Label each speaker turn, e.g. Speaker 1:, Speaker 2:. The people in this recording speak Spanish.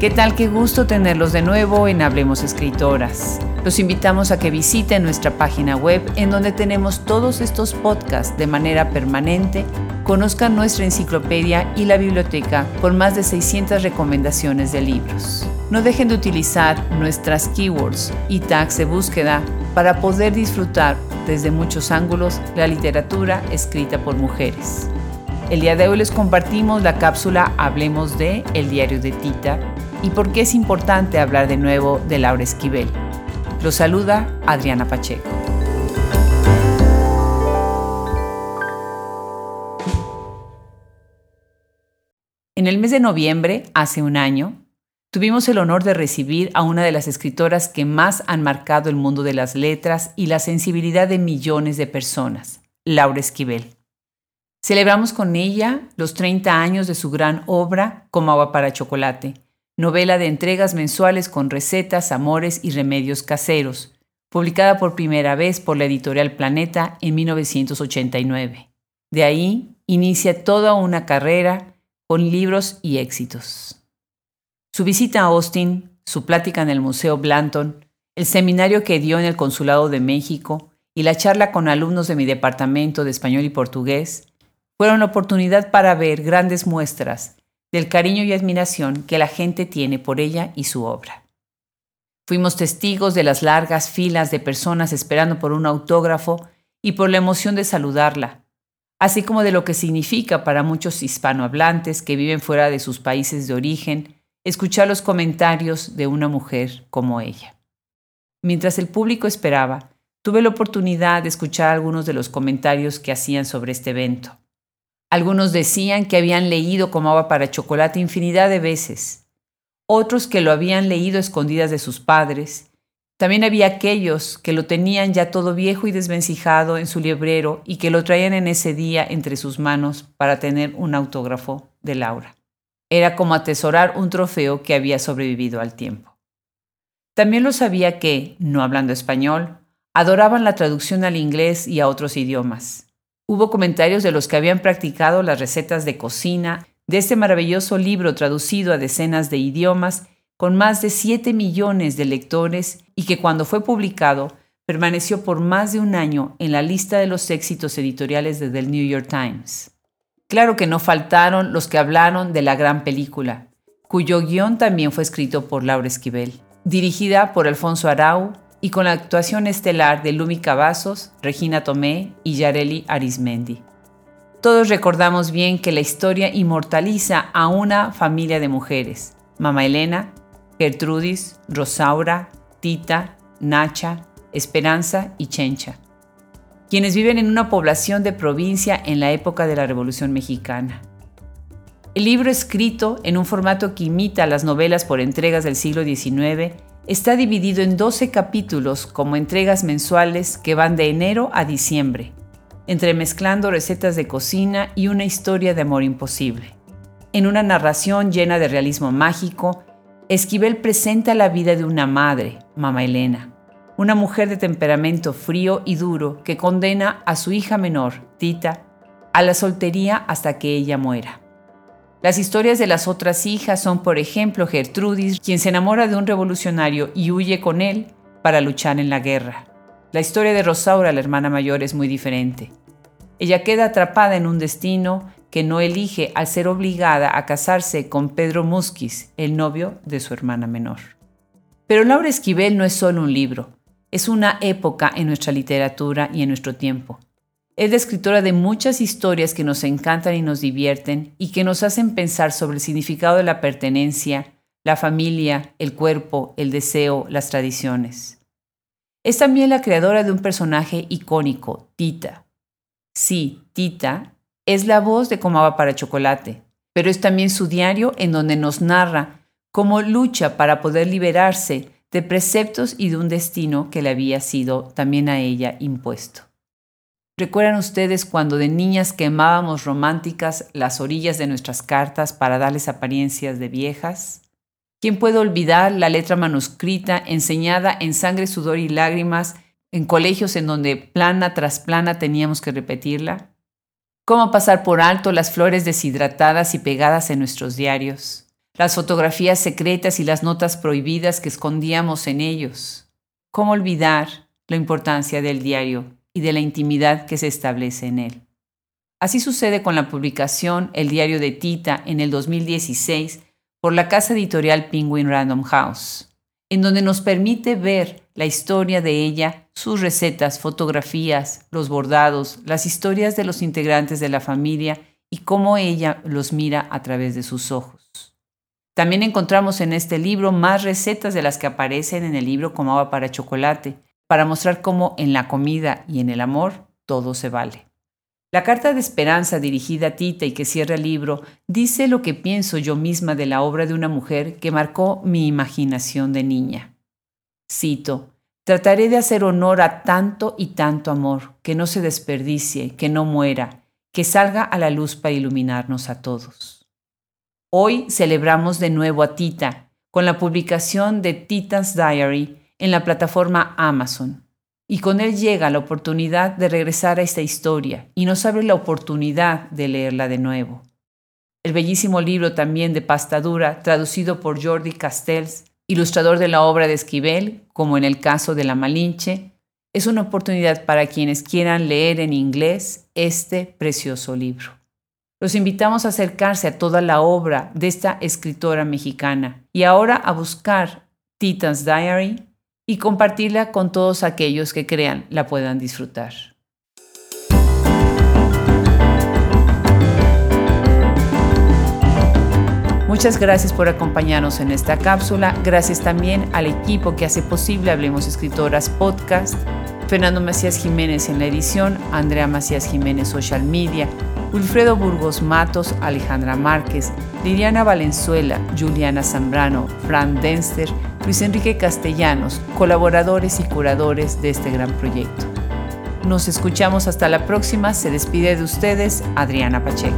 Speaker 1: ¿Qué tal? Qué gusto tenerlos de nuevo en Hablemos Escritoras. Los invitamos a que visiten nuestra página web en donde tenemos todos estos podcasts de manera permanente, conozcan nuestra enciclopedia y la biblioteca con más de 600 recomendaciones de libros. No dejen de utilizar nuestras keywords y tags de búsqueda para poder disfrutar desde muchos ángulos la literatura escrita por mujeres. El día de hoy les compartimos la cápsula Hablemos de El diario de Tita y por qué es importante hablar de nuevo de Laura Esquivel. Los saluda Adriana Pacheco. En el mes de noviembre, hace un año, tuvimos el honor de recibir a una de las escritoras que más han marcado el mundo de las letras y la sensibilidad de millones de personas, Laura Esquivel. Celebramos con ella los 30 años de su gran obra Como agua para chocolate, novela de entregas mensuales con recetas, amores y remedios caseros, publicada por primera vez por la editorial Planeta en 1989. De ahí inicia toda una carrera con libros y éxitos. Su visita a Austin, su plática en el Museo Blanton, el seminario que dio en el Consulado de México y la charla con alumnos de mi departamento de español y portugués fueron oportunidad para ver grandes muestras del cariño y admiración que la gente tiene por ella y su obra. Fuimos testigos de las largas filas de personas esperando por un autógrafo y por la emoción de saludarla, así como de lo que significa para muchos hispanohablantes que viven fuera de sus países de origen escuchar los comentarios de una mujer como ella. Mientras el público esperaba, tuve la oportunidad de escuchar algunos de los comentarios que hacían sobre este evento. Algunos decían que habían leído como agua para chocolate infinidad de veces, otros que lo habían leído escondidas de sus padres. También había aquellos que lo tenían ya todo viejo y desvencijado en su librero y que lo traían en ese día entre sus manos para tener un autógrafo de Laura. Era como atesorar un trofeo que había sobrevivido al tiempo. También lo sabía que, no hablando español, adoraban la traducción al inglés y a otros idiomas. Hubo comentarios de los que habían practicado las recetas de cocina de este maravilloso libro traducido a decenas de idiomas con más de 7 millones de lectores y que cuando fue publicado permaneció por más de un año en la lista de los éxitos editoriales de The New York Times. Claro que no faltaron los que hablaron de la gran película, cuyo guion también fue escrito por Laura Esquivel, dirigida por Alfonso Arau y con la actuación estelar de Lumi Cavazos, Regina Tomé y Yareli Arismendi. Todos recordamos bien que la historia inmortaliza a una familia de mujeres, Mama Elena, Gertrudis, Rosaura, Tita, Nacha, Esperanza y Chencha, quienes viven en una población de provincia en la época de la Revolución Mexicana. El libro escrito en un formato que imita las novelas por entregas del siglo XIX está dividido en 12 capítulos como entregas mensuales que van de enero a diciembre, entremezclando recetas de cocina y una historia de amor imposible. En una narración llena de realismo mágico, Esquivel presenta la vida de una madre, Mama Elena, una mujer de temperamento frío y duro que condena a su hija menor, Tita, a la soltería hasta que ella muera. Las historias de las otras hijas son, por ejemplo, Gertrudis, quien se enamora de un revolucionario y huye con él para luchar en la guerra. La historia de Rosaura, la hermana mayor, es muy diferente. Ella queda atrapada en un destino que no elige al ser obligada a casarse con Pedro Musquiz, el novio de su hermana menor. Pero Laura Esquivel no es solo un libro, es una época en nuestra literatura y en nuestro tiempo. Es la escritora de muchas historias que nos encantan y nos divierten y que nos hacen pensar sobre el significado de la pertenencia, la familia, el cuerpo, el deseo, las tradiciones. Es también la creadora de un personaje icónico, Tita. Sí, Tita es la voz de Comaba para Chocolate, pero es también su diario en donde nos narra cómo lucha para poder liberarse de preceptos y de un destino que le había sido también a ella impuesto. ¿Recuerdan ustedes cuando de niñas quemábamos románticas las orillas de nuestras cartas para darles apariencias de viejas? ¿Quién puede olvidar la letra manuscrita enseñada en sangre, sudor y lágrimas en colegios en donde plana tras plana teníamos que repetirla? ¿Cómo pasar por alto las flores deshidratadas y pegadas en nuestros diarios? las fotografías secretas y las notas prohibidas que escondíamos en ellos. ¿Cómo olvidar la importancia del diario y de la intimidad que se establece en él? Así sucede con la publicación El diario de Tita en el 2016 por la casa editorial Penguin Random House, en donde nos permite ver la historia de ella, sus recetas, fotografías, los bordados, las historias de los integrantes de la familia y cómo ella los mira a través de sus ojos. También encontramos en este libro más recetas de las que aparecen en el libro como agua para chocolate, para mostrar cómo en la comida y en el amor todo se vale. La carta de esperanza dirigida a Tita y que cierra el libro dice lo que pienso yo misma de la obra de una mujer que marcó mi imaginación de niña. Cito, trataré de hacer honor a tanto y tanto amor, que no se desperdicie, que no muera, que salga a la luz para iluminarnos a todos. Hoy celebramos de nuevo a Tita con la publicación de Tita's Diary en la plataforma Amazon y con él llega la oportunidad de regresar a esta historia y nos abre la oportunidad de leerla de nuevo. El bellísimo libro también de pastadura, traducido por Jordi Castells, ilustrador de la obra de Esquivel, como en el caso de La Malinche, es una oportunidad para quienes quieran leer en inglés este precioso libro. Los invitamos a acercarse a toda la obra de esta escritora mexicana y ahora a buscar Titan's Diary y compartirla con todos aquellos que crean la puedan disfrutar. Muchas gracias por acompañarnos en esta cápsula. Gracias también al equipo que hace posible Hablemos Escritoras Podcast. Fernando Macías Jiménez en la edición, Andrea Macías Jiménez Social Media, Wilfredo Burgos Matos, Alejandra Márquez, Liliana Valenzuela, Juliana Zambrano, Fran Denster, Luis Enrique Castellanos, colaboradores y curadores de este gran proyecto. Nos escuchamos hasta la próxima. Se despide de ustedes Adriana Pacheco.